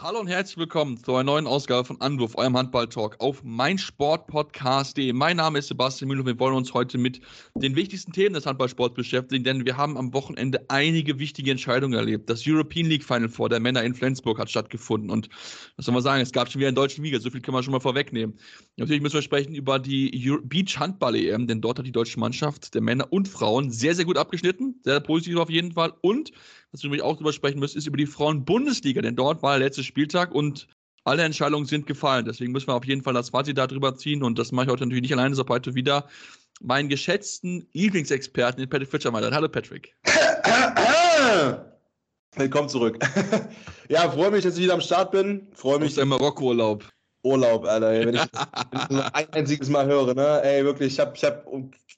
Hallo und herzlich willkommen zu einer neuen Ausgabe von Anwurf, eurem Handball-Talk auf meinsportpodcast.de. Mein Name ist Sebastian Müller und wir wollen uns heute mit den wichtigsten Themen des Handballsports beschäftigen, denn wir haben am Wochenende einige wichtige Entscheidungen erlebt. Das European League Final Four der Männer in Flensburg hat stattgefunden und was soll man sagen, es gab schon wieder einen deutschen Liga, so viel können wir schon mal vorwegnehmen. Natürlich müssen wir sprechen über die Euro Beach Handball EM, denn dort hat die deutsche Mannschaft der Männer und Frauen sehr, sehr gut abgeschnitten, sehr positiv auf jeden Fall und was wir nämlich auch drüber sprechen müssen, ist über die Frauen-Bundesliga, denn dort war der letzte Spieltag und alle Entscheidungen sind gefallen. Deswegen müssen wir auf jeden Fall das Fazit darüber ziehen und das mache ich heute natürlich nicht alleine, sondern heute wieder meinen geschätzten Lieblingsexperten, den Patrick Fitcher, mal. Hallo Patrick. Willkommen zurück. ja, freue mich, dass ich wieder am Start bin. Freue mich. Aus deinem Marokko-Urlaub. Urlaub, Alter. Wenn ich, wenn ich nur ein einziges Mal höre, ne? Ey, wirklich, ich habe ich hab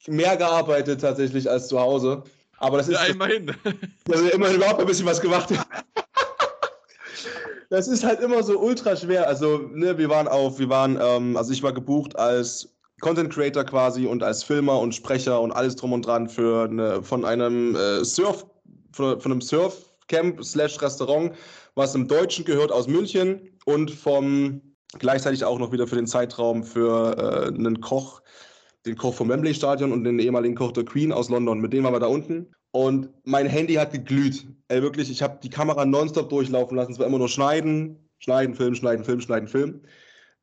mehr gearbeitet tatsächlich als zu Hause. Aber das ist. Ja, immerhin. Also immerhin überhaupt ein bisschen was gemacht. das ist halt immer so ultra schwer. Also, ne, wir waren auf, wir waren, ähm, also ich war gebucht als Content Creator quasi und als Filmer und Sprecher und alles drum und dran für eine, von einem äh, Surf, von, von einem Surfcamp slash Restaurant, was im Deutschen gehört aus München und vom gleichzeitig auch noch wieder für den Zeitraum für äh, einen Koch, den Koch vom Wembley Stadion und den ehemaligen Koch der Queen aus London. Mit dem waren wir da unten. Und mein Handy hat geglüht. Ey, wirklich, ich habe die Kamera nonstop durchlaufen lassen. Es war immer nur schneiden, schneiden, Film, schneiden, Film, schneiden, Film.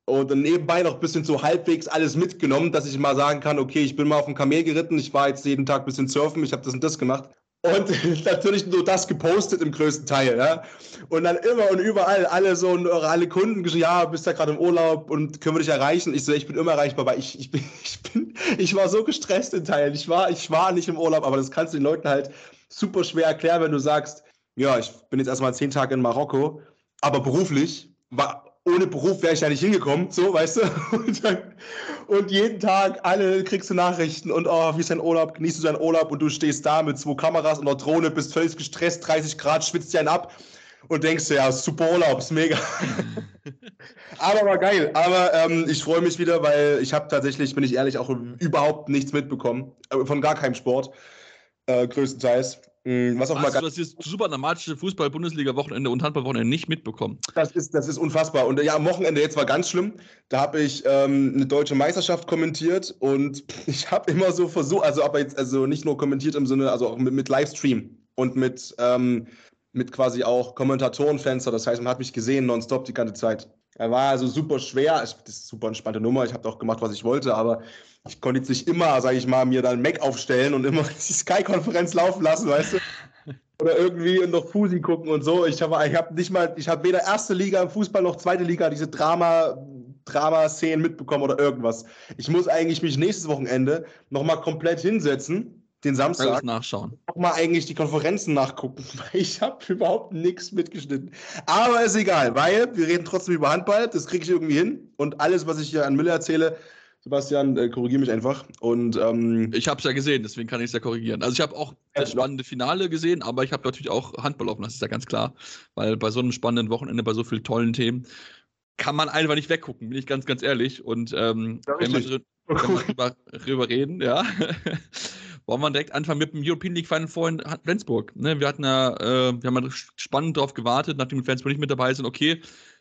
Und dann nebenbei noch ein bisschen so halbwegs alles mitgenommen, dass ich mal sagen kann, okay, ich bin mal auf dem Kamel geritten, ich war jetzt jeden Tag ein bisschen surfen, ich habe das und das gemacht. Und natürlich nur das gepostet im größten Teil, ja. Und dann immer und überall alle so alle Kunden geschrieben, ja, bist ja gerade im Urlaub und können wir dich erreichen? Ich so, ich bin immer erreichbar, weil ich, ich bin, ich bin, ich war so gestresst in Teilen. Ich war, ich war nicht im Urlaub, aber das kannst du den Leuten halt super schwer erklären, wenn du sagst, ja, ich bin jetzt erstmal zehn Tage in Marokko, aber beruflich war, ohne Beruf wäre ich ja nicht hingekommen, so, weißt du? Und, dann, und, jeden Tag alle kriegst du Nachrichten und oh, wie ist dein Urlaub, genießt du deinen Urlaub und du stehst da mit zwei Kameras und einer Drohne, bist völlig gestresst, 30 Grad, schwitzt dir einen ab und denkst dir, ja, super Urlaub, ist mega. aber war geil. Aber ähm, ich freue mich wieder, weil ich habe tatsächlich, bin ich ehrlich, auch überhaupt nichts mitbekommen. Äh, von gar keinem Sport. Äh, größtenteils. Mm, was auch Hast mal du das jetzt super dramatische Fußball-Bundesliga-Wochenende und Handball-Wochenende nicht mitbekommen? Das ist, das ist unfassbar. Und ja, am Wochenende jetzt war ganz schlimm. Da habe ich ähm, eine deutsche Meisterschaft kommentiert und ich habe immer so versucht, also aber jetzt also nicht nur kommentiert im Sinne, also auch mit, mit Livestream und mit, ähm, mit quasi auch Kommentatorenfenster. Das heißt, man hat mich gesehen nonstop die ganze Zeit. Er war also super schwer. Das ist super entspannte Nummer. Ich habe auch gemacht, was ich wollte, aber ich konnte jetzt nicht immer, sage ich mal, mir dann Mac aufstellen und immer die Sky-Konferenz laufen lassen, weißt du? Oder irgendwie noch Fusi gucken und so. Ich habe ich hab nicht mal, ich habe weder erste Liga im Fußball noch zweite Liga diese Drama, Drama-Szenen mitbekommen oder irgendwas. Ich muss eigentlich mich nächstes Wochenende nochmal komplett hinsetzen, den Samstag. Nachschauen. Nochmal eigentlich die Konferenzen nachgucken, weil ich habe überhaupt nichts mitgeschnitten. Aber ist egal, weil wir reden trotzdem über Handball, das kriege ich irgendwie hin. Und alles, was ich hier an Müller erzähle, Sebastian, äh, korrigiere mich einfach. Und, ähm, ich habe es ja gesehen, deswegen kann ich es ja korrigieren. Also ich habe auch das spannende Finale gesehen, aber ich habe natürlich auch Handball offen, das ist ja ganz klar. Weil bei so einem spannenden Wochenende, bei so vielen tollen Themen, kann man einfach nicht weggucken, bin ich ganz, ganz ehrlich. Und ähm, wenn, wir, wenn wir drüber, drüber reden, ja, wollen wir direkt anfangen mit dem European League Final Four in Flensburg. Ne, wir hatten ja, äh, wir haben spannend darauf gewartet, nachdem Flensburg nicht mit dabei sind, okay,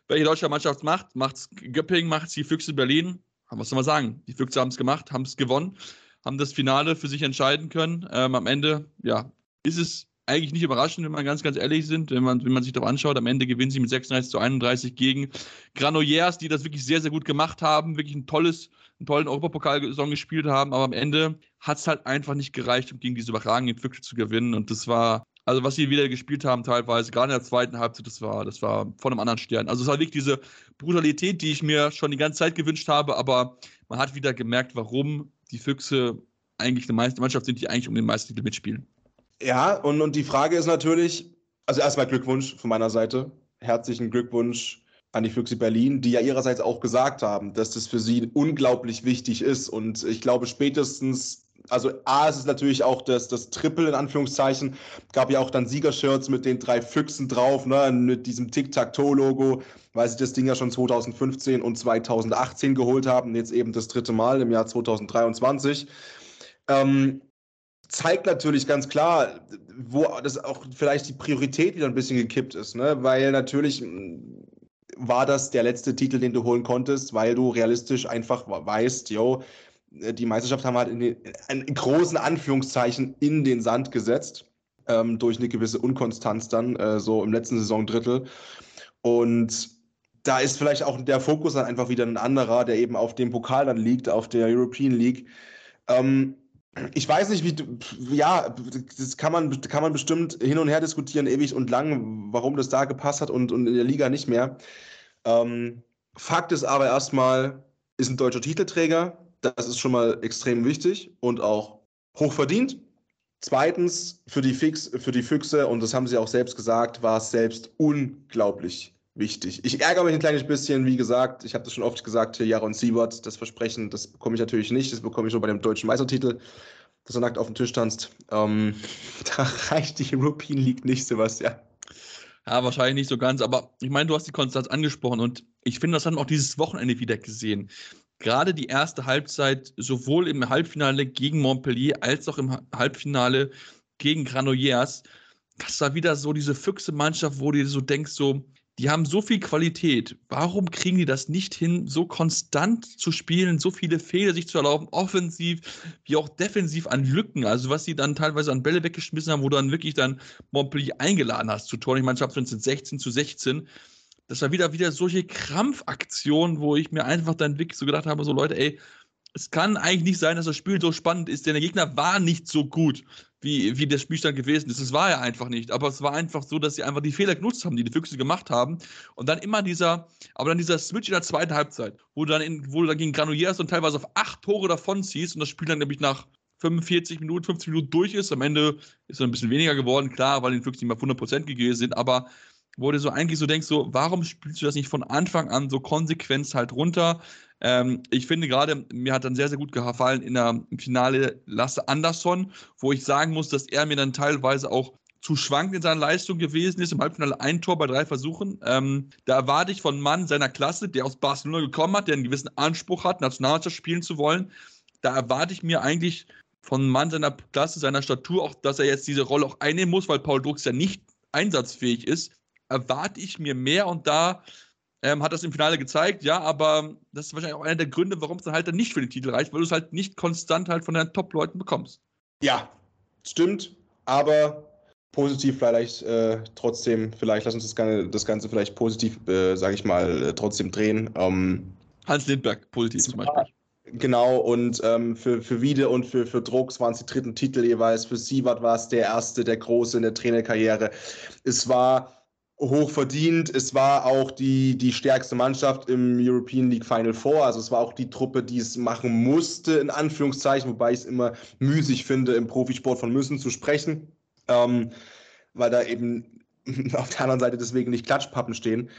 welche deutsche Mannschaft macht, macht's Göppingen, macht's die Füchse Berlin, was soll man sagen? Die Füchse haben es gemacht, haben es gewonnen, haben das Finale für sich entscheiden können. Ähm, am Ende, ja, ist es eigentlich nicht überraschend, wenn man ganz, ganz ehrlich sind, wenn man, wenn man sich das anschaut. Am Ende gewinnen sie mit 36 zu 31 gegen Granollers, die das wirklich sehr, sehr gut gemacht haben, wirklich ein tolles, einen tollen Europapokal-Saison gespielt haben, aber am Ende hat es halt einfach nicht gereicht, um gegen diese überragenden Füchse zu gewinnen. Und das war also was sie wieder gespielt haben, teilweise, gerade in der zweiten Halbzeit, das war, das war von einem anderen Stern. Also es war wirklich diese Brutalität, die ich mir schon die ganze Zeit gewünscht habe, aber man hat wieder gemerkt, warum die Füchse eigentlich eine Mannschaft sind, die eigentlich um den Meistertitel mitspielen. Ja, und, und die Frage ist natürlich, also erstmal Glückwunsch von meiner Seite. Herzlichen Glückwunsch an die Füchse Berlin, die ja ihrerseits auch gesagt haben, dass das für sie unglaublich wichtig ist. Und ich glaube, spätestens also A, es ist natürlich auch das, das Triple in Anführungszeichen. Gab ja auch dann Siegershirts mit den drei Füchsen drauf, ne, mit diesem Tic-Tac-Toe-Logo, weil sie das Ding ja schon 2015 und 2018 geholt haben, jetzt eben das dritte Mal im Jahr 2023. Ähm, zeigt natürlich ganz klar, wo das auch vielleicht die Priorität wieder ein bisschen gekippt ist, ne? weil natürlich war das der letzte Titel, den du holen konntest, weil du realistisch einfach weißt, yo, die Meisterschaft haben halt in, den, in großen Anführungszeichen in den Sand gesetzt, ähm, durch eine gewisse Unkonstanz dann, äh, so im letzten Saisondrittel. Und da ist vielleicht auch der Fokus dann einfach wieder ein anderer, der eben auf dem Pokal dann liegt, auf der European League. Ähm, ich weiß nicht, wie, ja, das kann man, kann man bestimmt hin und her diskutieren, ewig und lang, warum das da gepasst hat und, und in der Liga nicht mehr. Ähm, Fakt ist aber erstmal, ist ein deutscher Titelträger. Das ist schon mal extrem wichtig und auch hochverdient. Zweitens, für die, Fix, für die Füchse, und das haben sie auch selbst gesagt, war es selbst unglaublich wichtig. Ich ärgere mich ein kleines bisschen, wie gesagt, ich habe das schon oft gesagt, hier Jaron Siebert, das Versprechen, das bekomme ich natürlich nicht, das bekomme ich nur bei dem deutschen Meistertitel, dass er nackt auf dem Tisch tanzt. Ähm, da reicht die European League nicht, Sebastian. Ja, wahrscheinlich nicht so ganz, aber ich meine, du hast die Konstanz angesprochen und ich finde, das haben wir auch dieses Wochenende wieder gesehen. Gerade die erste Halbzeit, sowohl im Halbfinale gegen Montpellier als auch im Halbfinale gegen Granollers, das war wieder so diese Füchse-Mannschaft, wo du so denkst, so, die haben so viel Qualität. Warum kriegen die das nicht hin, so konstant zu spielen, so viele Fehler sich zu erlauben, offensiv wie auch defensiv an Lücken? Also was sie dann teilweise an Bälle weggeschmissen haben, wo du dann wirklich dann Montpellier eingeladen hast zu Toren. Ich meine, ich habe 16 zu 16. Das war wieder, wieder solche Krampfaktionen, wo ich mir einfach dann wirklich so gedacht habe, so Leute, ey, es kann eigentlich nicht sein, dass das Spiel so spannend ist, denn der Gegner war nicht so gut, wie, wie der Spielstand gewesen ist. Das war er einfach nicht. Aber es war einfach so, dass sie einfach die Fehler genutzt haben, die die Füchse gemacht haben. Und dann immer dieser, aber dann dieser Switch in der zweiten Halbzeit, wo du dann, in, wo du dann gegen Granuliers und teilweise auf acht Tore davon ziehst und das Spiel dann nämlich nach 45 Minuten, 50 Minuten durch ist. Am Ende ist es ein bisschen weniger geworden, klar, weil die Füchse nicht mehr auf 100% gegeben sind, aber wo du so eigentlich so denkst, so, warum spielst du das nicht von Anfang an so konsequent halt runter? Ähm, ich finde gerade, mir hat dann sehr, sehr gut gefallen in der Finale Lasse Andersson, wo ich sagen muss, dass er mir dann teilweise auch zu schwankend in seiner Leistung gewesen ist. Im Halbfinale ein Tor bei drei Versuchen. Ähm, da erwarte ich von einem Mann seiner Klasse, der aus Barcelona gekommen hat, der einen gewissen Anspruch hat, Nationalmannschaft spielen zu wollen. Da erwarte ich mir eigentlich von einem Mann seiner Klasse, seiner Statur auch, dass er jetzt diese Rolle auch einnehmen muss, weil Paul Drucks ja nicht einsatzfähig ist. Erwarte ich mir mehr und da ähm, hat das im Finale gezeigt, ja, aber das ist wahrscheinlich auch einer der Gründe, warum es dann halt dann nicht für den Titel reicht, weil du es halt nicht konstant halt von deinen Top-Leuten bekommst. Ja, stimmt, aber positiv vielleicht äh, trotzdem, vielleicht lass uns das Ganze, das Ganze vielleicht positiv, äh, sage ich mal, äh, trotzdem drehen. Ähm, Hans Lindberg, positiv zum Beispiel. Genau, und ähm, für, für Wiede und für, für Drucks waren es die dritten Titel jeweils. Für Siebert war es der erste, der große in der Trainerkarriere. Es war hoch verdient. Es war auch die, die stärkste Mannschaft im European League Final Four. Also es war auch die Truppe, die es machen musste, in Anführungszeichen, wobei ich es immer müßig finde, im Profisport von müssen zu sprechen. Ähm, weil da eben auf der anderen Seite deswegen nicht Klatschpappen stehen.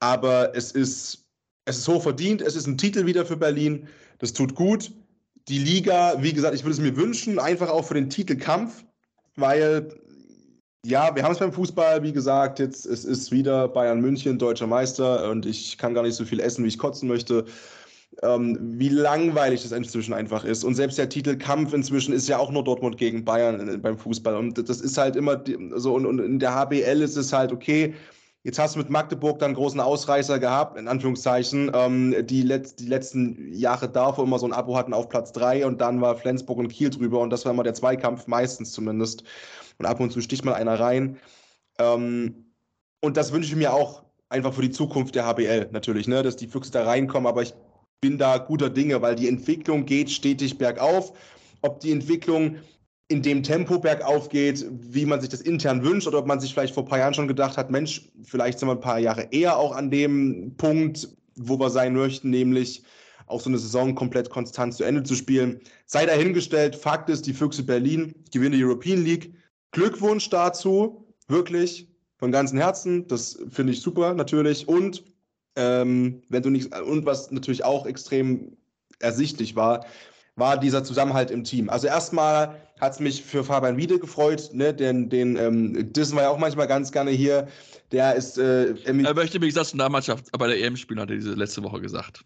Aber es ist, es ist hoch verdient, es ist ein Titel wieder für Berlin. Das tut gut. Die Liga, wie gesagt, ich würde es mir wünschen, einfach auch für den Titelkampf, weil ja, wir haben es beim Fußball, wie gesagt, jetzt es ist wieder Bayern München, deutscher Meister und ich kann gar nicht so viel essen, wie ich kotzen möchte. Ähm, wie langweilig das inzwischen einfach ist. Und selbst der Titelkampf inzwischen ist ja auch nur Dortmund gegen Bayern beim Fußball. Und das ist halt immer so, und, und in der HBL ist es halt okay. Jetzt hast du mit Magdeburg dann großen Ausreißer gehabt, in Anführungszeichen, ähm, die, letzt, die letzten Jahre davor immer so ein Abo hatten auf Platz 3 und dann war Flensburg und Kiel drüber und das war immer der Zweikampf, meistens zumindest und ab und zu sticht mal einer rein. Ähm, und das wünsche ich mir auch einfach für die Zukunft der HBL natürlich, ne? dass die Füchse da reinkommen, aber ich bin da guter Dinge, weil die Entwicklung geht stetig bergauf. Ob die Entwicklung in dem Tempo bergauf geht, wie man sich das intern wünscht, oder ob man sich vielleicht vor ein paar Jahren schon gedacht hat, Mensch, vielleicht sind wir ein paar Jahre eher auch an dem Punkt, wo wir sein möchten, nämlich auch so eine Saison komplett konstant zu Ende zu spielen. Sei dahingestellt, Fakt ist, die Füchse Berlin gewinnen die European League, Glückwunsch dazu, wirklich von ganzem Herzen. Das finde ich super natürlich. Und ähm, wenn du nicht und was natürlich auch extrem ersichtlich war, war dieser Zusammenhalt im Team. Also erstmal hat es mich für Fabian Wiede gefreut, ne? den, den ähm, Dissen war ja auch manchmal ganz gerne hier. Der ist. Äh, er möchte mich das in der Mannschaft bei der EM spielen, hat er diese letzte Woche gesagt.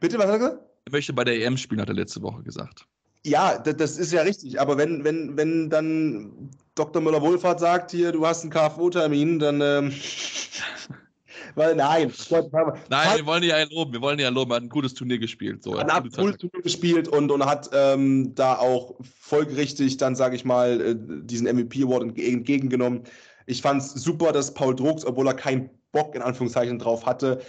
Bitte, was hat er gesagt? Er möchte bei der EM spielen, hat er letzte Woche gesagt. Ja, das ist ja richtig. Aber wenn, wenn, wenn dann Dr. Müller-Wohlfahrt sagt, hier, du hast einen KFO-Termin, dann. Ähm, weil nein. nein, wir wollen ja loben. Wir wollen ja loben. Er hat ein gutes Turnier gespielt. So, hat ein gutes Turnier gespielt und, und hat ähm, da auch folgerichtig dann, sage ich mal, äh, diesen MVP-Award entgegengenommen. Ich fand es super, dass Paul Drucks, obwohl er keinen Bock in Anführungszeichen drauf hatte,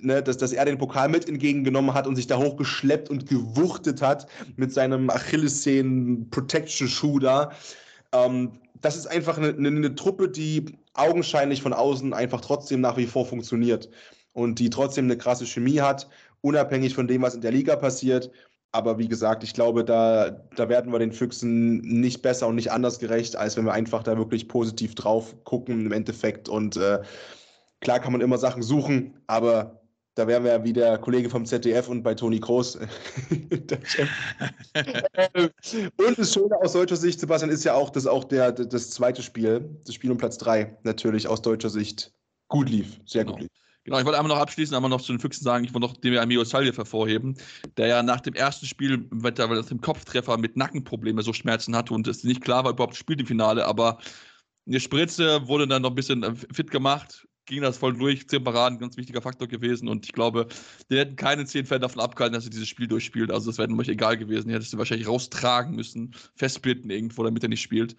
ne, dass, dass er den Pokal mit entgegengenommen hat und sich da hochgeschleppt und gewuchtet hat mit seinem Achillessehnen-Protection-Schuh da. Ähm, das ist einfach eine, eine, eine Truppe, die augenscheinlich von außen einfach trotzdem nach wie vor funktioniert und die trotzdem eine krasse Chemie hat, unabhängig von dem, was in der Liga passiert. Aber wie gesagt, ich glaube, da, da werden wir den Füchsen nicht besser und nicht anders gerecht, als wenn wir einfach da wirklich positiv drauf gucken im Endeffekt. Und äh, klar kann man immer Sachen suchen, aber da wären wir ja wie der Kollege vom ZDF und bei Toni Kroos. und das Schöne aus deutscher Sicht, Sebastian, ist ja auch, dass auch der, das zweite Spiel, das Spiel um Platz drei, natürlich aus deutscher Sicht gut lief, sehr genau. gut lief. Genau, ich wollte einmal noch abschließend einmal noch zu den Füchsen sagen, ich wollte noch den Amiro Saljev hervorheben, der ja nach dem ersten Spiel, weil er nach dem Kopftreffer mit Nackenprobleme so Schmerzen hatte und es nicht klar war, überhaupt spielt im Finale, aber eine Spritze wurde dann noch ein bisschen fit gemacht, ging das voll durch, zehn Paraden, ganz wichtiger Faktor gewesen und ich glaube, die hätten keine zehn Fans davon abgehalten, dass er dieses Spiel durchspielt, also das wäre euch egal gewesen, die hättest du wahrscheinlich raustragen müssen, festbitten irgendwo, damit er nicht spielt.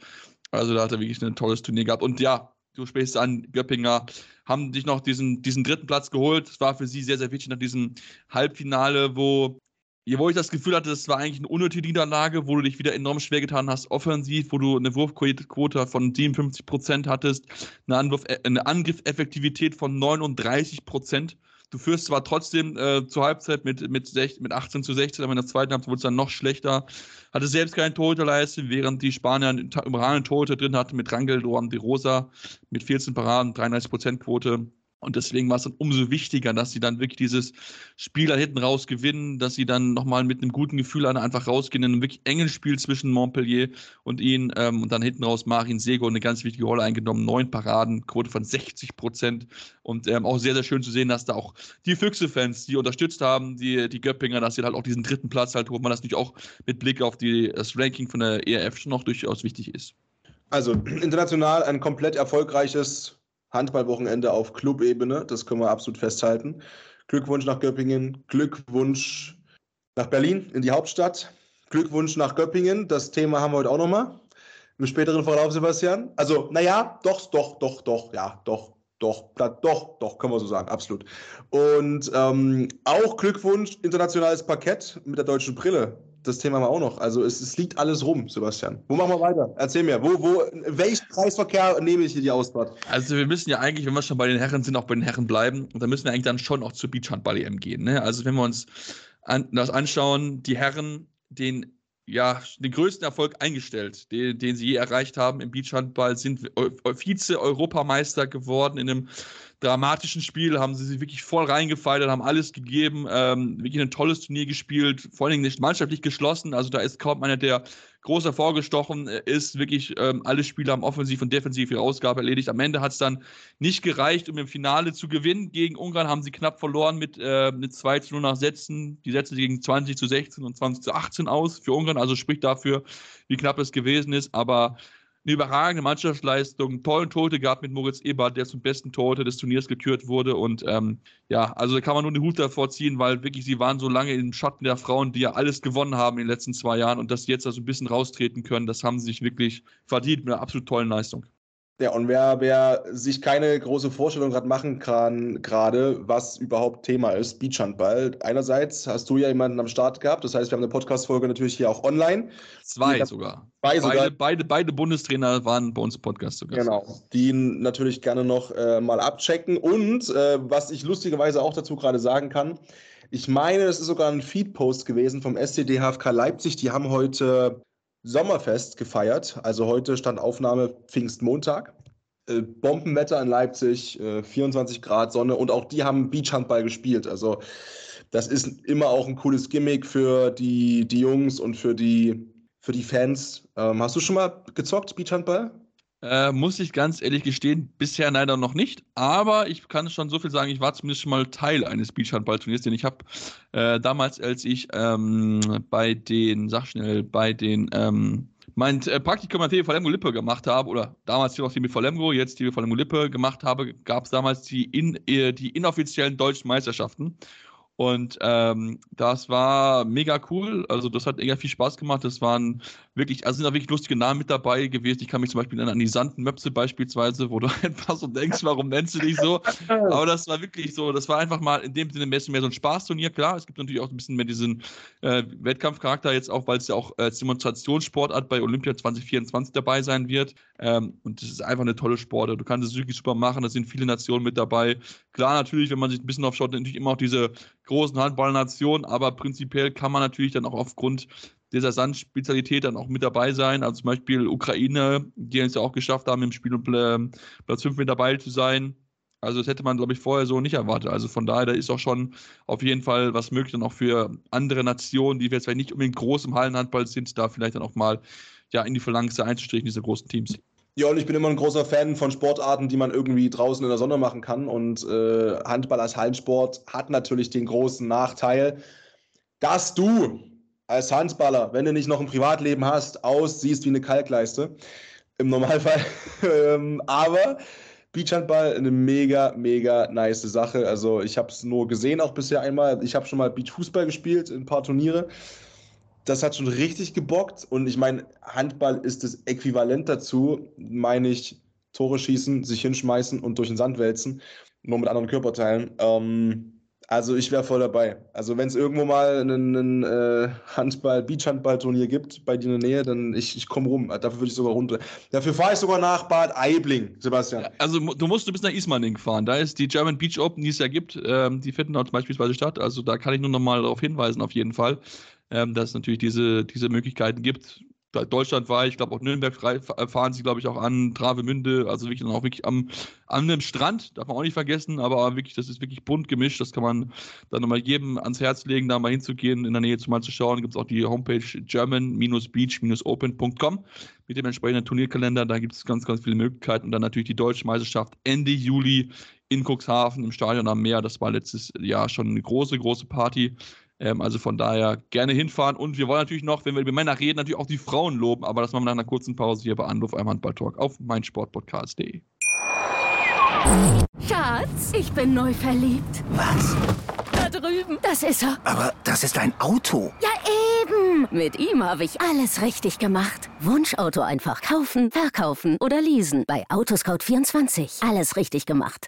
Also da hat er wirklich ein tolles Turnier gehabt und ja, du sprichst an, Göppinger haben sich noch diesen, diesen dritten Platz geholt. Das war für sie sehr, sehr wichtig nach diesem Halbfinale, wo, wo ich das Gefühl hatte, das war eigentlich eine unnötige Niederlage, wo du dich wieder enorm schwer getan hast, offensiv, wo du eine Wurfquote von 57 Prozent hattest, eine, Anwurf, eine Angriffeffektivität von 39 Prozent. Du führst zwar trotzdem äh, zur Halbzeit mit, mit, 16, mit 18 zu 16, aber in der zweiten Halbzeit wurde es dann noch schlechter. Hatte selbst keine Torhüterleiste, während die Spanier einen überragenden Torhüter drin hatten mit Rangel Doan de Rosa mit 14 Paraden, 33% Quote. Und deswegen war es dann umso wichtiger, dass sie dann wirklich dieses Spiel da hinten raus gewinnen, dass sie dann nochmal mit einem guten Gefühl einfach rausgehen in einem wirklich engen Spiel zwischen Montpellier und ihnen ähm, und dann hinten raus Marin Sego eine ganz wichtige Rolle eingenommen, neun Paraden, Quote von 60 Prozent und ähm, auch sehr, sehr schön zu sehen, dass da auch die Füchse-Fans, die unterstützt haben, die, die Göppinger, dass sie halt auch diesen dritten Platz halt holen, weil das natürlich auch mit Blick auf die, das Ranking von der ERF schon noch durchaus wichtig ist. Also international ein komplett erfolgreiches Handballwochenende auf Clubebene. Das können wir absolut festhalten. Glückwunsch nach Göppingen, Glückwunsch nach Berlin in die Hauptstadt, Glückwunsch nach Göppingen. Das Thema haben wir heute auch nochmal. Im späteren Verlauf, Sebastian. Also, naja, doch, doch, doch, doch, ja, doch, doch, doch, doch, können wir so sagen, absolut. Und ähm, auch Glückwunsch, internationales Parkett mit der deutschen Brille das Thema haben auch noch. Also es, es, liegt alles rum, Sebastian. Wo machen wir weiter? Erzähl mir, wo, wo, welchen Preisverkehr nehme ich hier die Ausfahrt? Also wir müssen ja eigentlich, wenn wir schon bei den Herren sind, auch bei den Herren bleiben. Und da müssen wir eigentlich dann schon auch zur Beachhandball-EM gehen. Ne? Also wenn wir uns an, das anschauen, die Herren, den ja, den größten Erfolg eingestellt, den, den sie je erreicht haben im Beachhandball, sind Vize-Europameister geworden in einem dramatischen Spiel, haben sie sich wirklich voll reingefeiert, haben alles gegeben, ähm, wirklich ein tolles Turnier gespielt, vor allen Dingen nicht mannschaftlich geschlossen, also da ist kaum einer, der groß hervorgestochen ist, wirklich ähm, alle Spieler haben offensiv und defensiv ihre Ausgabe erledigt. Am Ende hat es dann nicht gereicht, um im Finale zu gewinnen. Gegen Ungarn haben sie knapp verloren mit, äh, mit 2 zu 0 nach Sätzen. Die Sätze gegen 20 zu 16 und 20 zu 18 aus für Ungarn, also spricht dafür, wie knapp es gewesen ist, aber eine überragende Mannschaftsleistung, tollen Tote gehabt mit Moritz Ebert, der zum besten Torte des Turniers gekürt wurde. Und ähm, ja, also da kann man nur den Hut davor ziehen, weil wirklich sie waren so lange im Schatten der Frauen, die ja alles gewonnen haben in den letzten zwei Jahren und dass sie jetzt also ein bisschen raustreten können, das haben sie sich wirklich verdient mit einer absolut tollen Leistung. Ja, und wer, wer sich keine große Vorstellung gerade machen kann, gerade was überhaupt Thema ist, Beachhandball. Einerseits hast du ja jemanden am Start gehabt, das heißt, wir haben eine Podcast-Folge natürlich hier auch online. Zwei sogar. Zwei sogar. Beide, beide, beide Bundestrainer waren bei uns im Podcast sogar. Genau, die natürlich gerne noch äh, mal abchecken. Und äh, was ich lustigerweise auch dazu gerade sagen kann, ich meine, es ist sogar ein Feed-Post gewesen vom SCDHFK Leipzig. Die haben heute Sommerfest gefeiert. Also heute stand Aufnahme Pfingstmontag. Äh, Bombenwetter in Leipzig, äh, 24 Grad Sonne und auch die haben Beachhandball gespielt. Also das ist immer auch ein cooles Gimmick für die, die Jungs und für die, für die Fans. Ähm, hast du schon mal gezockt, Beachhandball? Äh, muss ich ganz ehrlich gestehen, bisher leider noch nicht. Aber ich kann schon so viel sagen, ich war zumindest schon mal Teil eines Beachhandballturniers, denn ich habe äh, damals, als ich ähm, bei den, sag schnell, bei den, ähm, mein äh, Praktikum an TV Lemgo Lippe gemacht habe, oder damals noch TV Lemgo, jetzt TV Lemgo Lippe gemacht habe, gab es damals die, in, äh, die inoffiziellen deutschen Meisterschaften. Und ähm, das war mega cool. Also, das hat mega viel Spaß gemacht. Das waren wirklich, also sind da wirklich lustige Namen mit dabei gewesen. Ich kann mich zum Beispiel an die Sandenmöpse beispielsweise, wo du einfach so denkst, warum nennst du dich so? Aber das war wirklich so, das war einfach mal in dem Sinne ein bisschen mehr so ein Spaßturnier. Klar, es gibt natürlich auch ein bisschen mehr diesen äh, Wettkampfcharakter jetzt auch, weil es ja auch als Demonstrationssportart bei Olympia 2024 dabei sein wird. Ähm, und das ist einfach eine tolle Sporte. Du kannst es wirklich super machen. Da sind viele Nationen mit dabei. Klar, natürlich, wenn man sich ein bisschen aufschaut, natürlich immer auch diese großen Handballnationen, aber prinzipiell kann man natürlich dann auch aufgrund dieser Sandspezialität dann auch mit dabei sein. Also zum Beispiel Ukraine, die es ja auch geschafft haben, im Spiel Platz 5 mit dabei zu sein. Also das hätte man, glaube ich, vorher so nicht erwartet. Also von daher, da ist auch schon auf jeden Fall was möglich, dann auch für andere Nationen, die jetzt vielleicht nicht unbedingt groß im Hallenhandball sind, da vielleicht dann auch mal ja, in die Phalanx einzustrichen, diese großen Teams. Ja, und ich bin immer ein großer Fan von Sportarten, die man irgendwie draußen in der Sonne machen kann. Und äh, Handball als Hallensport hat natürlich den großen Nachteil, dass du als Handballer, wenn du nicht noch ein Privatleben hast, aussiehst wie eine Kalkleiste. Im Normalfall. Ähm, aber Beachhandball eine mega, mega nice Sache. Also ich habe es nur gesehen auch bisher einmal. Ich habe schon mal Beachfußball gespielt in ein paar Turniere das hat schon richtig gebockt. Und ich meine, Handball ist das Äquivalent dazu, meine ich, Tore schießen, sich hinschmeißen und durch den Sand wälzen, nur mit anderen Körperteilen. Ähm, also ich wäre voll dabei. Also wenn es irgendwo mal einen, äh, Handball, Beachhandball-Turnier gibt bei dir in der Nähe, dann ich, ich komme rum. Dafür würde ich sogar runter. Dafür fahre ich sogar nach Bad Aibling, Sebastian. Also du musst du bis nach Ismaning fahren. Da ist die German Beach Open, die es ja gibt. Ähm, die finden dort beispielsweise statt. Also da kann ich nur noch mal darauf hinweisen, auf jeden Fall ähm, dass es natürlich diese, diese Möglichkeiten gibt. Deutschland war, ich glaube auch Nürnberg fahren sie, glaube ich, auch an, Travemünde, also wirklich dann auch wirklich am, an einem Strand, darf man auch nicht vergessen, aber wirklich, das ist wirklich bunt gemischt, das kann man dann nochmal jedem ans Herz legen, da mal hinzugehen, in der Nähe zu mal zu schauen, gibt es auch die Homepage german-beach-open.com mit dem entsprechenden Turnierkalender, da gibt es ganz, ganz viele Möglichkeiten und dann natürlich die Deutsche Meisterschaft Ende Juli in Cuxhaven im Stadion am Meer, das war letztes Jahr schon eine große, große Party, ähm, also von daher gerne hinfahren. Und wir wollen natürlich noch, wenn wir über Männer reden, natürlich auch die Frauen loben. Aber das machen wir nach einer kurzen Pause hier bei Anruf einem Handball-Talk auf meinsportpodcast.de. Schatz, ich bin neu verliebt. Was? Da drüben. Das ist er. Aber das ist ein Auto. Ja, eben. Mit ihm habe ich alles richtig gemacht. Wunschauto einfach kaufen, verkaufen oder leasen. Bei Autoscout24. Alles richtig gemacht.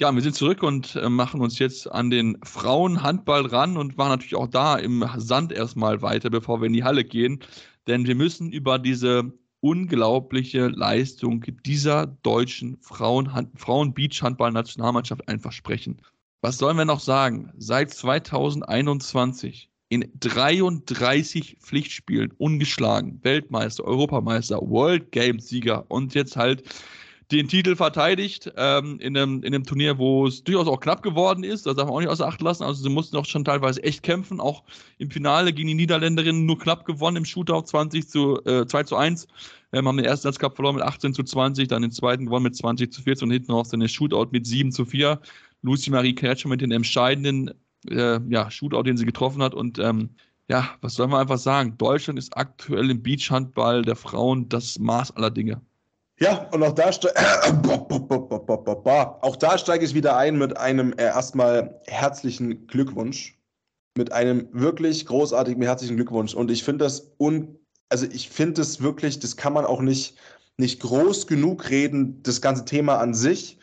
Ja, wir sind zurück und äh, machen uns jetzt an den Frauenhandball ran und machen natürlich auch da im Sand erstmal weiter, bevor wir in die Halle gehen. Denn wir müssen über diese unglaubliche Leistung dieser deutschen Frauen-Beach-Handball-Nationalmannschaft einfach sprechen. Was sollen wir noch sagen? Seit 2021 in 33 Pflichtspielen ungeschlagen, Weltmeister, Europameister, World Games-Sieger und jetzt halt den Titel verteidigt ähm, in, einem, in einem Turnier, wo es durchaus auch knapp geworden ist. Das darf man auch nicht außer Acht lassen. Also sie mussten auch schon teilweise echt kämpfen. Auch im Finale gegen die Niederländerinnen nur knapp gewonnen im Shootout 20 zu, äh, 2 zu 1. Ähm, haben den ersten Satz Cup verloren mit 18 zu 20, dann den zweiten gewonnen mit 20 zu 14 und hinten raus dann den Shootout mit 7 zu 4. Lucy Marie Kretscher mit den entscheidenden äh, ja, Shootout, den sie getroffen hat. Und ähm, ja, was soll man einfach sagen? Deutschland ist aktuell im Beachhandball der Frauen das Maß aller Dinge. Ja, und auch da, auch da steige ich wieder ein mit einem äh, erstmal herzlichen Glückwunsch. Mit einem wirklich großartigen, herzlichen Glückwunsch. Und ich finde das un, also ich finde es wirklich, das kann man auch nicht, nicht groß genug reden, das ganze Thema an sich.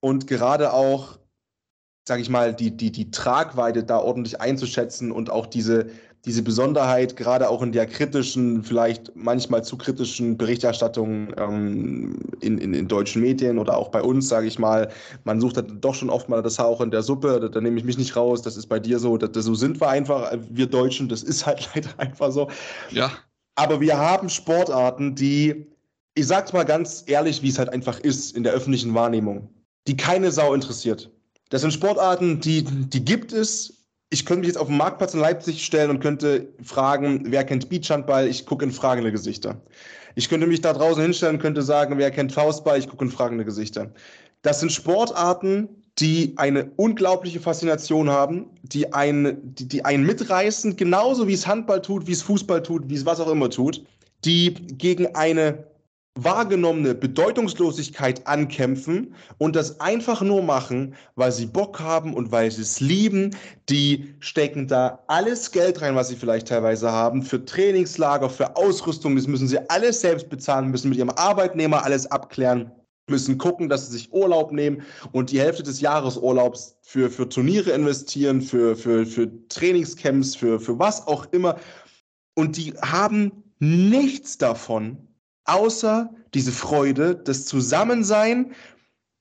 Und gerade auch sage ich mal, die, die, die Tragweite da ordentlich einzuschätzen und auch diese, diese Besonderheit, gerade auch in der kritischen, vielleicht manchmal zu kritischen Berichterstattung ähm, in, in, in, deutschen Medien oder auch bei uns, sage ich mal, man sucht dann doch schon oft mal das Haar auch in der Suppe, da, da nehme ich mich nicht raus, das ist bei dir so, das, das, so sind wir einfach, wir Deutschen, das ist halt leider einfach so. Ja. Aber wir haben Sportarten, die, ich sag's mal ganz ehrlich, wie es halt einfach ist in der öffentlichen Wahrnehmung, die keine Sau interessiert. Das sind Sportarten, die, die gibt es, ich könnte mich jetzt auf den Marktplatz in Leipzig stellen und könnte fragen, wer kennt Beachhandball? Ich gucke in fragende Gesichter. Ich könnte mich da draußen hinstellen und könnte sagen, wer kennt Faustball? Ich gucke in fragende Gesichter. Das sind Sportarten, die eine unglaubliche Faszination haben, die einen, die, die einen mitreißen, genauso wie es Handball tut, wie es Fußball tut, wie es was auch immer tut, die gegen eine wahrgenommene Bedeutungslosigkeit ankämpfen und das einfach nur machen, weil sie Bock haben und weil sie es lieben. Die stecken da alles Geld rein, was sie vielleicht teilweise haben, für Trainingslager, für Ausrüstung. Das müssen sie alles selbst bezahlen, müssen mit ihrem Arbeitnehmer alles abklären müssen gucken, dass sie sich Urlaub nehmen und die Hälfte des Jahresurlaubs für, für Turniere investieren, für, für, für Trainingscamps, für, für was auch immer. Und die haben nichts davon, außer diese Freude, das Zusammensein,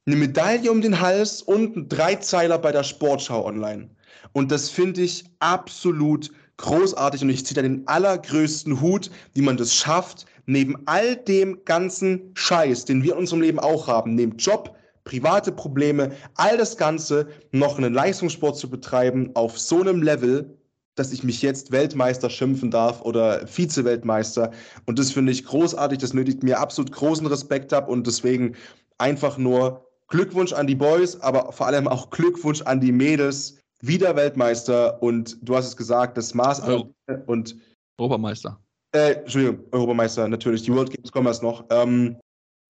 eine Medaille um den Hals und ein Dreizeiler bei der Sportschau online. Und das finde ich absolut großartig und ich ziehe da den allergrößten Hut, wie man das schafft, neben all dem ganzen Scheiß, den wir in unserem Leben auch haben, neben Job, private Probleme, all das Ganze noch einen Leistungssport zu betreiben auf so einem Level, dass ich mich jetzt Weltmeister schimpfen darf oder Vize-Weltmeister. Und das finde ich großartig. Das nötigt mir absolut großen Respekt ab. Und deswegen einfach nur Glückwunsch an die Boys, aber vor allem auch Glückwunsch an die Mädels. Wieder Weltmeister. Und du hast es gesagt, das Maß oh. und Europameister. Äh, Entschuldigung, Europameister, natürlich. Die World Games kommen erst noch. Ähm,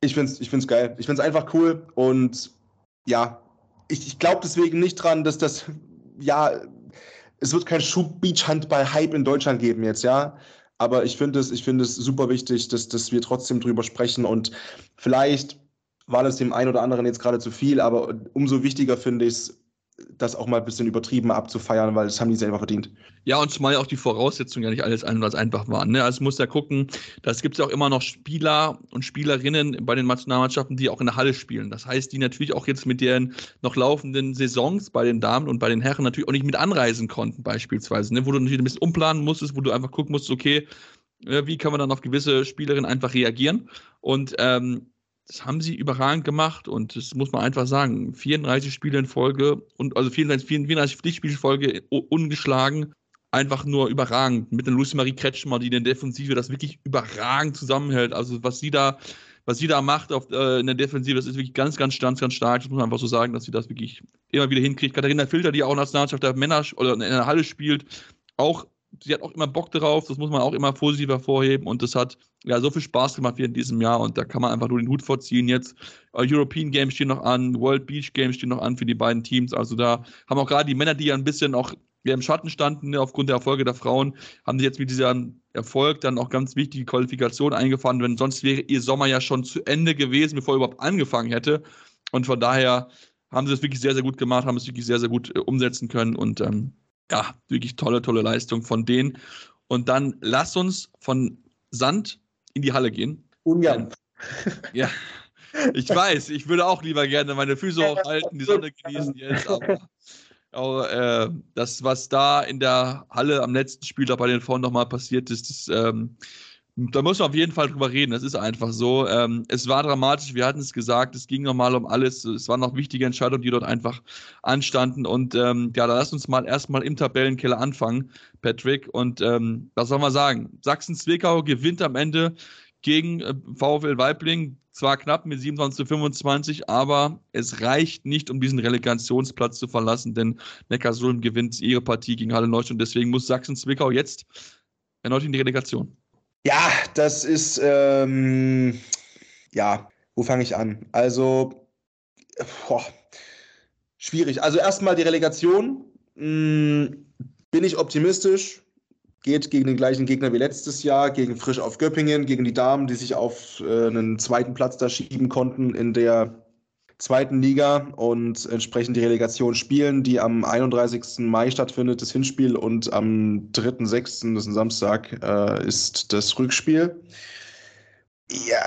ich finde es ich find's geil. Ich finde es einfach cool. Und ja, ich, ich glaube deswegen nicht dran, dass das, ja, es wird kein Schub-Beach-Handball-Hype in Deutschland geben jetzt, ja. Aber ich finde es, ich es super wichtig, dass, dass wir trotzdem drüber sprechen und vielleicht war das dem einen oder anderen jetzt gerade zu viel, aber umso wichtiger finde ich es, das auch mal ein bisschen übertrieben abzufeiern, weil das haben die selber verdient. Ja, und zumal ja auch die Voraussetzungen ja nicht alles anders einfach waren. Ne? Also muss ja gucken, das gibt es ja auch immer noch Spieler und Spielerinnen bei den Nationalmannschaften, die auch in der Halle spielen. Das heißt, die natürlich auch jetzt mit den noch laufenden Saisons bei den Damen und bei den Herren natürlich auch nicht mit anreisen konnten, beispielsweise. Ne? Wo du natürlich ein bisschen umplanen musstest, wo du einfach gucken musst, okay, äh, wie kann man dann auf gewisse Spielerinnen einfach reagieren? Und ähm, das haben sie überragend gemacht und das muss man einfach sagen. 34 Spiele in Folge und also 34, 34 Pflichtspiele in Folge ungeschlagen. Einfach nur überragend. Mit der Lucy Marie Kretschmer, die in der Defensive das wirklich überragend zusammenhält. Also was sie da, was sie da macht auf, äh, in der Defensive, das ist wirklich ganz, ganz, ganz, ganz stark. Das muss man einfach so sagen, dass sie das wirklich immer wieder hinkriegt. Katharina Filter, die auch Nationalmannschaft der Männer oder in der Halle spielt, auch sie hat auch immer Bock drauf, das muss man auch immer positiv hervorheben und das hat ja so viel Spaß gemacht wie in diesem Jahr und da kann man einfach nur den Hut vorziehen. Jetzt äh, European Games stehen noch an, World Beach Games stehen noch an für die beiden Teams. Also da haben auch gerade die Männer, die ja ein bisschen auch im Schatten standen ne, aufgrund der Erfolge der Frauen, haben sie jetzt mit diesem Erfolg dann auch ganz wichtige Qualifikationen eingefahren, wenn sonst wäre ihr Sommer ja schon zu Ende gewesen, bevor er überhaupt angefangen hätte. Und von daher haben sie das wirklich sehr, sehr gut gemacht, haben es wirklich sehr, sehr gut äh, umsetzen können und ähm, ja, wirklich tolle, tolle Leistung von denen. Und dann lass uns von Sand in die Halle gehen. Ungern. Ja, ich weiß, ich würde auch lieber gerne meine Füße hochhalten, die Sonne genießen jetzt, aber, aber äh, das, was da in der Halle am letzten Spieltag bei den Frauen nochmal passiert ist, das ähm, da muss man auf jeden Fall drüber reden. Das ist einfach so. Ähm, es war dramatisch, wir hatten es gesagt, es ging nochmal um alles. Es waren noch wichtige Entscheidungen, die dort einfach anstanden. Und ähm, ja, da lass uns mal erstmal im Tabellenkeller anfangen, Patrick. Und ähm, was soll man sagen? Sachsen-Zwickau gewinnt am Ende gegen äh, VfL Weibling. Zwar knapp mit 27 zu 25, aber es reicht nicht, um diesen Relegationsplatz zu verlassen, denn Neckarsulm gewinnt ihre Partie gegen Halle Neustadt. Deswegen muss Sachsen-Zwickau jetzt erneut in die Relegation. Ja, das ist, ähm, ja, wo fange ich an? Also, boah, schwierig. Also erstmal die Relegation. Hm, bin ich optimistisch? Geht gegen den gleichen Gegner wie letztes Jahr, gegen Frisch auf Göppingen, gegen die Damen, die sich auf äh, einen zweiten Platz da schieben konnten in der zweiten Liga und entsprechend die Relegation spielen, die am 31. Mai stattfindet, das Hinspiel, und am 3.6., das ist ein Samstag, äh, ist das Rückspiel. Ja,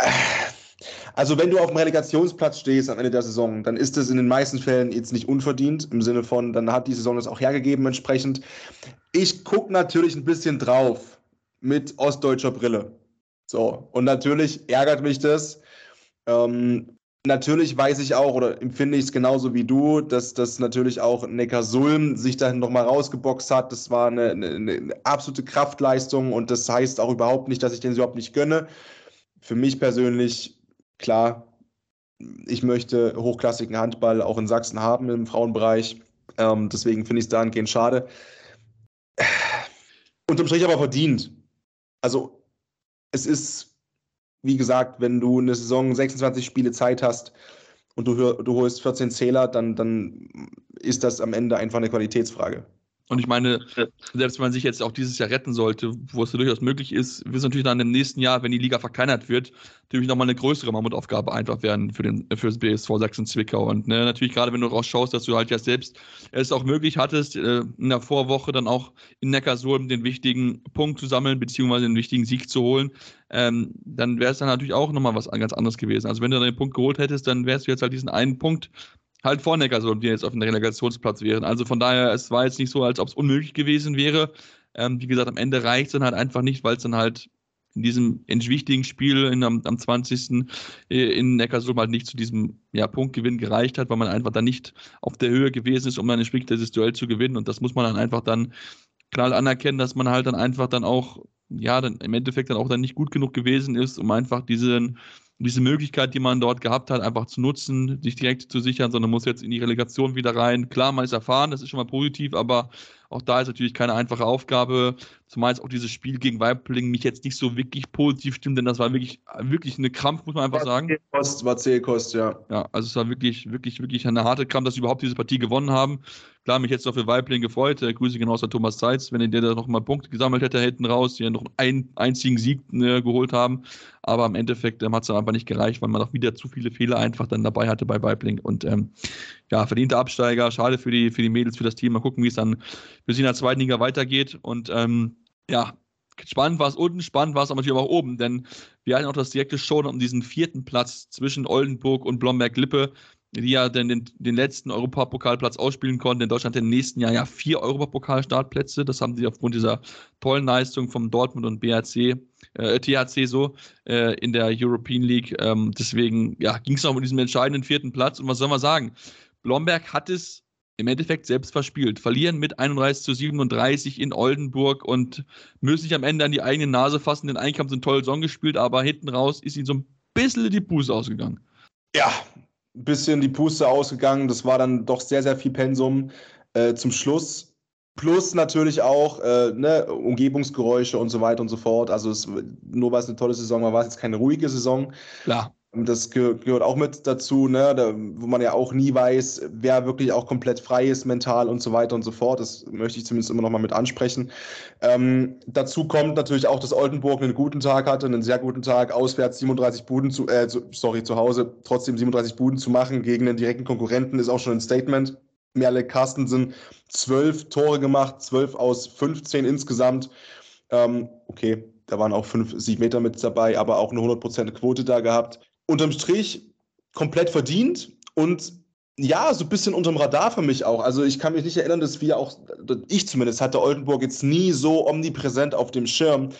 also wenn du auf dem Relegationsplatz stehst am Ende der Saison, dann ist es in den meisten Fällen jetzt nicht unverdient, im Sinne von, dann hat die Saison das auch hergegeben entsprechend. Ich gucke natürlich ein bisschen drauf mit ostdeutscher Brille. So, und natürlich ärgert mich das. Ähm, natürlich weiß ich auch oder empfinde ich es genauso wie du, dass das natürlich auch Neckarsulm sich dann nochmal rausgeboxt hat. Das war eine, eine, eine, absolute Kraftleistung und das heißt auch überhaupt nicht, dass ich den überhaupt nicht gönne. Für mich persönlich klar, ich möchte hochklassigen Handball auch in Sachsen haben im Frauenbereich. Ähm, deswegen finde ich es dahingehend schade. Unterm Strich aber verdient. Also, es ist, wie gesagt, wenn du eine Saison 26 Spiele Zeit hast und du, du holst 14 Zähler, dann, dann ist das am Ende einfach eine Qualitätsfrage. Und ich meine, selbst wenn man sich jetzt auch dieses Jahr retten sollte, wo es durchaus möglich ist, wird es natürlich dann im nächsten Jahr, wenn die Liga verkleinert wird, natürlich nochmal eine größere Mammutaufgabe einfach werden für, den, für das BSV Sachsen-Zwickau. Und ne, natürlich gerade, wenn du rausschaust, dass du halt ja selbst es auch möglich hattest, äh, in der Vorwoche dann auch in Neckarsulm den wichtigen Punkt zu sammeln, beziehungsweise den wichtigen Sieg zu holen, ähm, dann wäre es dann natürlich auch nochmal was ganz anderes gewesen. Also wenn du dann den Punkt geholt hättest, dann wärst du jetzt halt diesen einen Punkt halt vor Neckarsulm, die jetzt auf dem Relegationsplatz wären. Also von daher, es war jetzt nicht so, als ob es unmöglich gewesen wäre. Ähm, wie gesagt, am Ende reicht es dann halt einfach nicht, weil es dann halt in diesem in wichtigen Spiel in, am, am 20. Äh, in Neckarsulm halt nicht zu diesem ja, Punktgewinn gereicht hat, weil man einfach dann nicht auf der Höhe gewesen ist, um dann ein dieses Duell zu gewinnen. Und das muss man dann einfach dann knall anerkennen, dass man halt dann einfach dann auch, ja, dann im Endeffekt dann auch dann nicht gut genug gewesen ist, um einfach diesen diese Möglichkeit, die man dort gehabt hat, einfach zu nutzen, sich direkt zu sichern, sondern muss jetzt in die Relegation wieder rein. Klar, man ist erfahren, das ist schon mal positiv, aber auch da ist natürlich keine einfache Aufgabe, zumal jetzt auch dieses Spiel gegen Weibling mich jetzt nicht so wirklich positiv stimmt, denn das war wirklich, wirklich eine Krampf, muss man einfach sagen. Zählkost, war Zählkost, ja. Ja, also es war wirklich, wirklich, wirklich eine harte Krampf, dass sie überhaupt diese Partie gewonnen haben. Klar, mich jetzt noch für Weibling gefreut. Äh, Grüße genauso an Thomas Seitz, wenn er der da noch mal Punkte gesammelt hätte hinten raus, die ja noch einen einzigen Sieg äh, geholt haben. Aber im Endeffekt ähm, hat es einfach nicht gereicht, weil man auch wieder zu viele Fehler einfach dann dabei hatte bei Weibling. Und ähm, ja, verdienter Absteiger, schade für die, für die Mädels, für das Team. Mal gucken, wie es dann für sie in der zweiten Liga weitergeht. Und ähm, ja, spannend war es unten, spannend war es aber natürlich auch oben, denn wir hatten auch das direkte Show um diesen vierten Platz zwischen Oldenburg und Blomberg-Lippe die ja dann den, den letzten Europapokalplatz ausspielen konnten. In Deutschland im nächsten Jahr ja vier Europapokalstartplätze. Das haben sie aufgrund dieser tollen Leistung vom Dortmund und BRC, äh, THC so äh, in der European League. Ähm, deswegen ja, ging es noch um diesen entscheidenden vierten Platz. Und was soll man sagen? Blomberg hat es im Endeffekt selbst verspielt. Verlieren mit 31 zu 37 in Oldenburg und müssen sich am Ende an die eigene Nase fassen. Den sie einen tollen Song gespielt, aber hinten raus ist ihnen so ein bisschen die Buße ausgegangen. Ja, ein bisschen die Puste ausgegangen. Das war dann doch sehr, sehr viel Pensum äh, zum Schluss. Plus natürlich auch äh, ne, Umgebungsgeräusche und so weiter und so fort. Also es, nur weil es eine tolle Saison war, war es jetzt keine ruhige Saison. Klar. Das gehört auch mit dazu, ne? Da, wo man ja auch nie weiß, wer wirklich auch komplett frei ist, mental und so weiter und so fort. Das möchte ich zumindest immer noch mal mit ansprechen. Ähm, dazu kommt natürlich auch, dass Oldenburg einen guten Tag hatte, einen sehr guten Tag, auswärts 37 Buden zu, äh, sorry, zu Hause trotzdem 37 Buden zu machen gegen einen direkten Konkurrenten ist auch schon ein Statement. Merle Carstensen zwölf Tore gemacht, zwölf aus 15 insgesamt. Ähm, okay, da waren auch fünf Siegmeter mit dabei, aber auch eine 100% Quote da gehabt unterm Strich komplett verdient und ja, so ein bisschen unterm Radar für mich auch. Also ich kann mich nicht erinnern, dass wir auch, ich zumindest hatte Oldenburg jetzt nie so omnipräsent auf dem Schirm.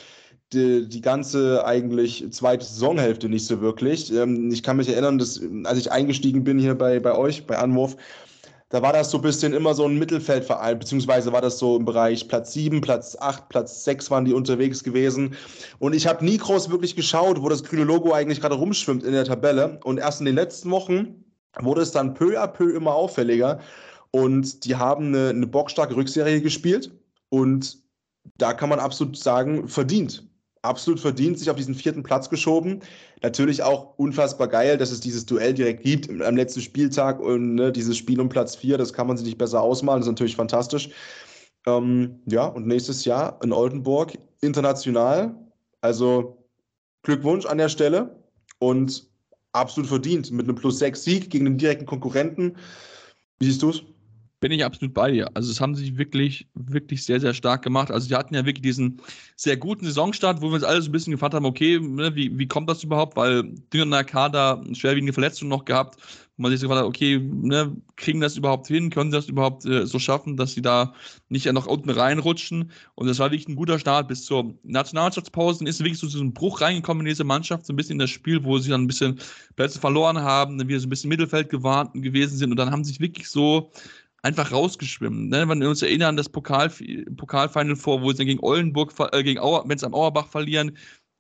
Die, die ganze eigentlich zweite Saisonhälfte nicht so wirklich. Ähm, ich kann mich erinnern, dass als ich eingestiegen bin hier bei, bei euch, bei Anwurf, da war das so ein bisschen immer so ein Mittelfeldverein, beziehungsweise war das so im Bereich Platz 7, Platz 8, Platz 6 waren die unterwegs gewesen. Und ich habe nie groß wirklich geschaut, wo das grüne Logo eigentlich gerade rumschwimmt in der Tabelle. Und erst in den letzten Wochen wurde es dann peu à peu immer auffälliger. Und die haben eine, eine bockstarke Rückserie gespielt. Und da kann man absolut sagen, verdient absolut verdient, sich auf diesen vierten Platz geschoben. Natürlich auch unfassbar geil, dass es dieses Duell direkt gibt am letzten Spieltag und ne, dieses Spiel um Platz vier, das kann man sich nicht besser ausmalen, das ist natürlich fantastisch. Ähm, ja, und nächstes Jahr in Oldenburg international. Also Glückwunsch an der Stelle und absolut verdient. Mit einem Plus 6 Sieg gegen den direkten Konkurrenten. Wie siehst du es? Bin ich absolut bei dir. Also, es haben sich wirklich, wirklich sehr, sehr stark gemacht. Also, sie hatten ja wirklich diesen sehr guten Saisonstart, wo wir uns alle so ein bisschen gefragt haben, okay, ne, wie, wie kommt das überhaupt? Weil dünner Kader schwerwiegende Verletzungen noch gehabt man sich so gefragt hat, okay, ne, kriegen das überhaupt hin? Können sie das überhaupt äh, so schaffen, dass sie da nicht ja noch unten reinrutschen? Und das war wirklich ein guter Start bis zur Nationalmannschaftspause. Dann ist wirklich so so ein Bruch reingekommen in diese Mannschaft, so ein bisschen in das Spiel, wo sie dann ein bisschen Plätze verloren haben, dann wieder so ein bisschen Mittelfeld gewesen sind und dann haben sich wirklich so einfach rausgeschwimmen. Ne? Wenn wir uns erinnern, das Pokal, Pokalfinal vor, wo sie gegen Oldenburg, äh, gegen Auer, wenn es am Auerbach verlieren,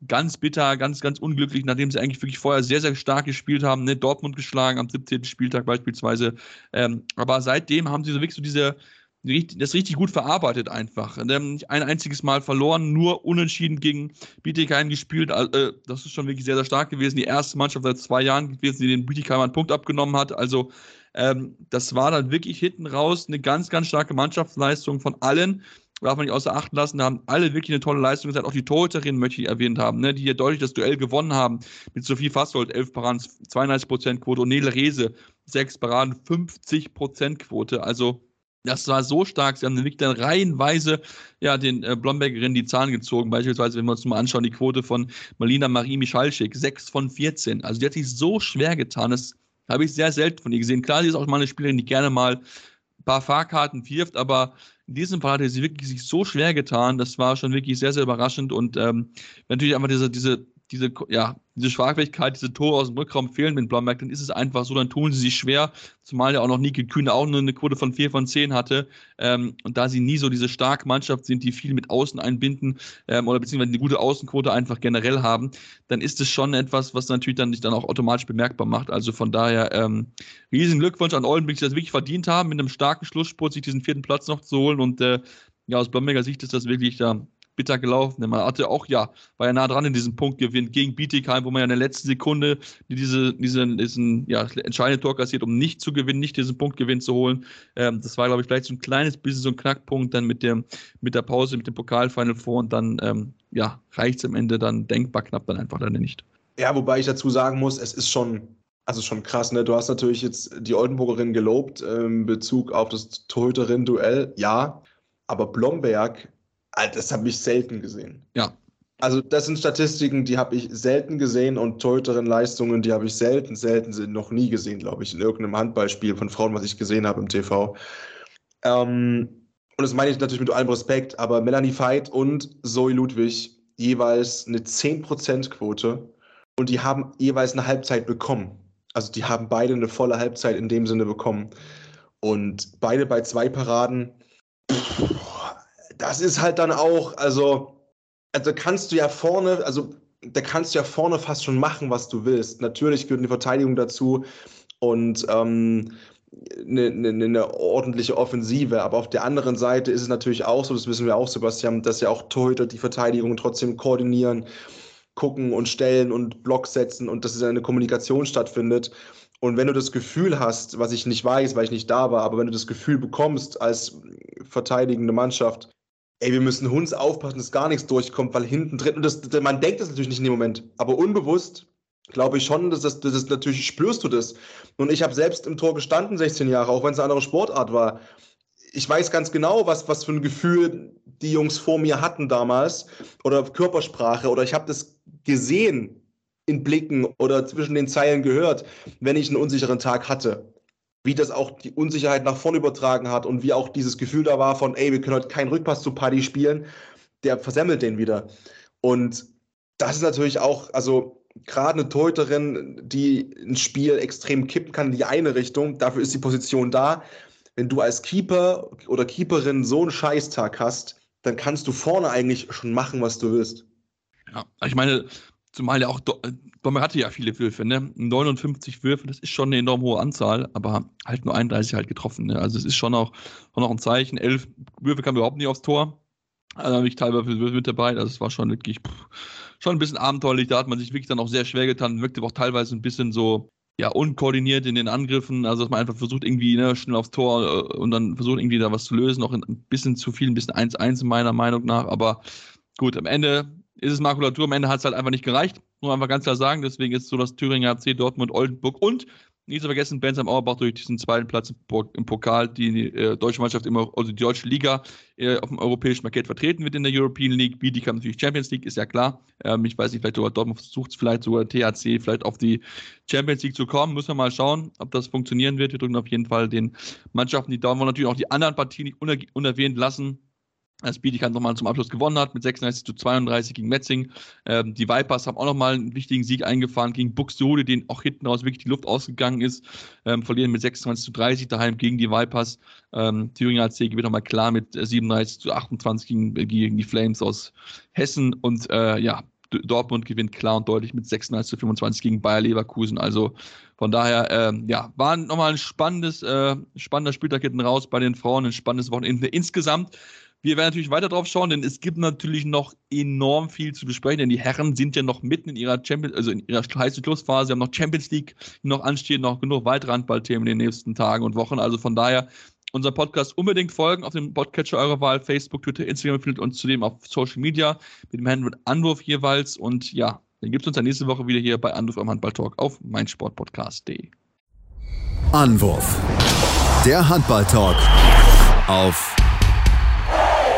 ganz bitter, ganz, ganz unglücklich, nachdem sie eigentlich wirklich vorher sehr, sehr stark gespielt haben, ne? Dortmund geschlagen am 17. Spieltag beispielsweise. Ähm, aber seitdem haben sie so wirklich so diese, das richtig gut verarbeitet einfach. Nicht ein einziges Mal verloren, nur unentschieden gegen Bietigheim gespielt. Äh, das ist schon wirklich sehr, sehr stark gewesen. Die erste Mannschaft seit zwei Jahren gewesen, die den Bietigheim einen Punkt abgenommen hat. Also ähm, das war dann wirklich hinten raus eine ganz, ganz starke Mannschaftsleistung von allen darf man nicht außer Acht lassen, da haben alle wirklich eine tolle Leistung gesagt. Auch die Torhüterin möchte ich erwähnt haben, ne, die hier deutlich das Duell gewonnen haben. Mit Sophie Fassold, 11 Paraden, 32% Quote und Nele Rehse, 6 Paraden, 50% Quote. Also, das war so stark. Sie haben wirklich dann reihenweise ja, den äh, Blombergerinnen die Zahlen gezogen. Beispielsweise, wenn wir uns mal anschauen, die Quote von Marlina Marie Michalschik, 6 von 14. Also, die hat sich so schwer getan. Das habe ich sehr selten von ihr gesehen. Klar, sie ist auch mal eine Spielerin, die gerne mal ein paar Fahrkarten wirft, aber in diesem Fall hat er sie wirklich sich so schwer getan. Das war schon wirklich sehr, sehr überraschend und ähm, natürlich einfach diese, diese diese, ja, diese Schwachfähigkeit, diese Tore aus dem Rückraum fehlen mit Blomberg, dann ist es einfach so, dann tun sie sich schwer, zumal ja auch noch Nike Kühne auch nur eine Quote von 4 von 10 hatte. Ähm, und da sie nie so diese starke Mannschaft sind, die viel mit Außen einbinden ähm, oder beziehungsweise eine gute Außenquote einfach generell haben, dann ist es schon etwas, was natürlich dann sich dann auch automatisch bemerkbar macht. Also von daher ähm, riesen Glückwunsch an Oldenburg, die das wirklich verdient haben, mit einem starken Schlussspurt sich diesen vierten Platz noch zu holen und äh, ja, aus Blomberger Sicht ist das wirklich da bitter gelaufen. Man hatte auch, ja, war ja nah dran in diesem Punktgewinn gegen Bietigheim, wo man ja in der letzten Sekunde diese, diesen, diesen ja, entscheidenden Tor kassiert, um nicht zu gewinnen, nicht diesen Punktgewinn zu holen. Ähm, das war, glaube ich, vielleicht so ein kleines bisschen so ein Knackpunkt dann mit, dem, mit der Pause, mit dem Pokalfinal vor und dann, ähm, ja, reicht es am Ende dann denkbar knapp dann einfach dann nicht. Ja, wobei ich dazu sagen muss, es ist schon, also schon krass, ne? Du hast natürlich jetzt die Oldenburgerin gelobt äh, in Bezug auf das Torhüterin-Duell, ja. Aber Blomberg das habe ich selten gesehen. Ja. Also das sind Statistiken, die habe ich selten gesehen und Torhüterin-Leistungen, die habe ich selten, selten, noch nie gesehen, glaube ich, in irgendeinem Handballspiel von Frauen, was ich gesehen habe im TV. Ähm, und das meine ich natürlich mit allem Respekt, aber Melanie Veit und Zoe Ludwig jeweils eine 10%-Quote und die haben jeweils eine Halbzeit bekommen. Also die haben beide eine volle Halbzeit in dem Sinne bekommen. Und beide bei zwei Paraden. Pff, das ist halt dann auch, also, also kannst du ja vorne, also da kannst du ja vorne fast schon machen, was du willst. Natürlich gehört eine Verteidigung dazu und ähm, eine, eine, eine, ordentliche Offensive. Aber auf der anderen Seite ist es natürlich auch so, das wissen wir auch, Sebastian, dass ja auch Torhüter die Verteidigung trotzdem koordinieren, gucken und stellen und Block setzen und dass es eine Kommunikation stattfindet. Und wenn du das Gefühl hast, was ich nicht weiß, weil ich nicht da war, aber wenn du das Gefühl bekommst als verteidigende Mannschaft, ey, wir müssen Hunds aufpassen, dass gar nichts durchkommt, weil hinten drin, und das, man denkt das natürlich nicht in dem Moment, aber unbewusst glaube ich schon, dass das, das ist, natürlich spürst du das. Und ich habe selbst im Tor gestanden, 16 Jahre, auch wenn es eine andere Sportart war. Ich weiß ganz genau, was, was für ein Gefühl die Jungs vor mir hatten damals oder Körpersprache oder ich habe das gesehen in Blicken oder zwischen den Zeilen gehört, wenn ich einen unsicheren Tag hatte wie das auch die Unsicherheit nach vorne übertragen hat und wie auch dieses Gefühl da war von, ey, wir können heute keinen Rückpass zu Paddy spielen, der versemmelt den wieder. Und das ist natürlich auch, also gerade eine Torhüterin, die ein Spiel extrem kippen kann in die eine Richtung, dafür ist die Position da. Wenn du als Keeper oder Keeperin so einen Scheißtag hast, dann kannst du vorne eigentlich schon machen, was du willst. Ja, ich meine, zumal ja auch Bomber hatte ja viele Würfe, ne? 59 Würfe, das ist schon eine enorm hohe Anzahl, aber halt nur 31 halt getroffen. Ne? Also es ist schon auch, schon auch ein Zeichen. Elf Würfe kamen überhaupt nicht aufs Tor. Also habe ich teilweise mit dabei. Also es war schon wirklich pff, schon ein bisschen abenteuerlich. Da hat man sich wirklich dann auch sehr schwer getan. Wirkte auch teilweise ein bisschen so ja, unkoordiniert in den Angriffen, also dass man einfach versucht, irgendwie ne, schnell aufs Tor äh, und dann versucht, irgendwie da was zu lösen, auch ein bisschen zu viel, ein bisschen 1-1 meiner Meinung nach, aber gut, am Ende ist es Makulatur, am Ende hat es halt einfach nicht gereicht Nur einfach ganz klar sagen. Deswegen ist so, dass Thüringer AC, Dortmund, Oldenburg und nicht zu vergessen, Benz am Auerbach durch diesen zweiten Platz im Pokal die äh, deutsche Mannschaft immer, also die deutsche Liga äh, auf dem europäischen Parkett vertreten wird in der European League. Bietigheim natürlich Champions League, ist ja klar. Ähm, ich weiß nicht, vielleicht sogar Dortmund versucht es vielleicht sogar THC vielleicht auf die Champions League zu kommen. Müssen wir mal schauen, ob das funktionieren wird. Wir drücken auf jeden Fall den Mannschaften die Daumen und natürlich auch die anderen Partien nicht unerwähnt lassen als Bietigheim nochmal zum Abschluss gewonnen hat mit 36 zu 32 gegen Metzing. Ähm, die Vipers haben auch nochmal einen wichtigen Sieg eingefahren gegen Buxtehude, den auch hinten raus wirklich die Luft ausgegangen ist. Ähm, verlieren mit 26 zu 30 daheim gegen die Vipers. Ähm, Thüringer AC gewinnt nochmal klar mit 37 zu 28 gegen, gegen die Flames aus Hessen. Und äh, ja, Dortmund gewinnt klar und deutlich mit 36 zu 25 gegen Bayer Leverkusen. Also von daher, äh, ja, war nochmal ein spannendes, äh, spannender Spieltag hinten raus bei den Frauen, ein spannendes Wochenende insgesamt. Wir werden natürlich weiter drauf schauen, denn es gibt natürlich noch enorm viel zu besprechen, denn die Herren sind ja noch mitten in ihrer Champions, also in ihrer heißen Schlussphase, sie haben noch Champions League noch anstehen, noch genug weitere Handballthemen in den nächsten Tagen und Wochen. Also von daher unser Podcast unbedingt folgen auf dem Podcatcher eurer Wahl, Facebook, Twitter, Instagram, findet uns zudem auf Social Media mit dem Handel Anwurf jeweils und ja, dann gibt es uns dann nächste Woche wieder hier bei Anwurf am Handballtalk auf meinsportpodcast.de. Anwurf. Der Handballtalk auf